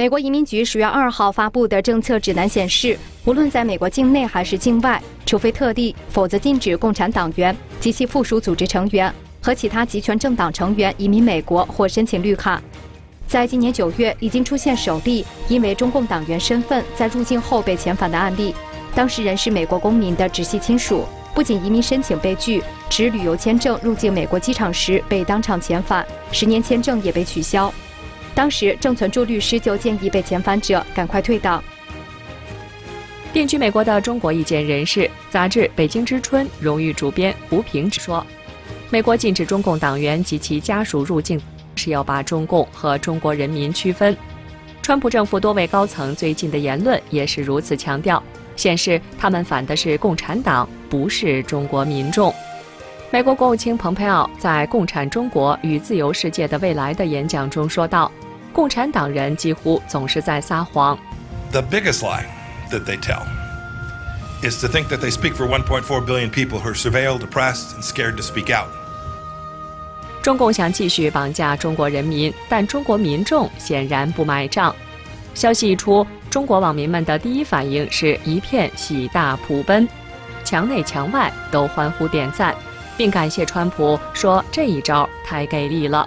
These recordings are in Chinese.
美国移民局十月二号发布的政策指南显示，无论在美国境内还是境外，除非特例，否则禁止共产党员及其附属组织成员和其他集权政党成员移民美国或申请绿卡。在今年九月，已经出现首例因为中共党员身份在入境后被遣返的案例，当事人是美国公民的直系亲属，不仅移民申请被拒，持旅游签证入境美国机场时被当场遣返，十年签证也被取消。当时，郑存柱律师就建议被遣返者赶快退党。定居美国的中国意见人士杂志《北京之春》荣誉主编胡平说：“美国禁止中共党员及其家属入境，是要把中共和中国人民区分。川普政府多位高层最近的言论也是如此强调，显示他们反的是共产党，不是中国民众。”美国国务卿蓬佩奥在《共产中国与自由世界的未来》的演讲中说道。共产党人几乎总是在撒谎。The biggest lie that they tell is to think that they speak for 1.4 billion people who are surveilled, oppressed, and scared to speak out. 中共想继续绑架中国人民，但中国民众显然不买账。消息一出，中国网民们的第一反应是一片喜大普奔，墙内墙外都欢呼点赞，并感谢川普，说这一招太给力了。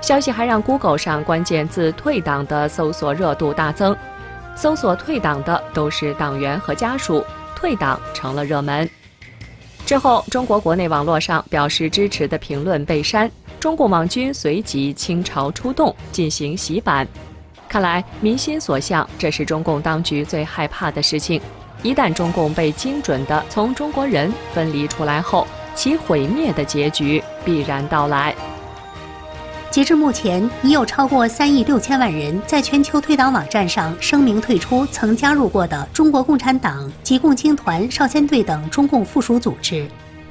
消息还让 Google 上关键字“退党”的搜索热度大增，搜索“退党”的都是党员和家属，退党成了热门。之后，中国国内网络上表示支持的评论被删，中共网军随即倾巢出动进行洗版。看来民心所向，这是中共当局最害怕的事情。一旦中共被精准地从中国人分离出来后，其毁灭的结局必然到来。截至目前，已有超过三亿六千万人在全球退党网站上声明退出曾加入过的中国共产党及共青团、少先队等中共附属组织。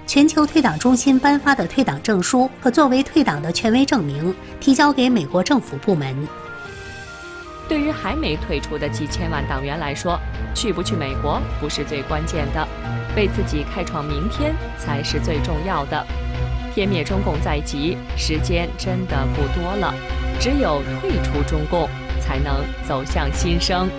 全球退党中心颁发的退党证书和作为退党的权威证明提交给美国政府部门。对于还没退出的几千万党员来说，去不去美国不是最关键的，为自己开创明天才是最重要的。天灭中共在即，时间真的不多了，只有退出中共，才能走向新生。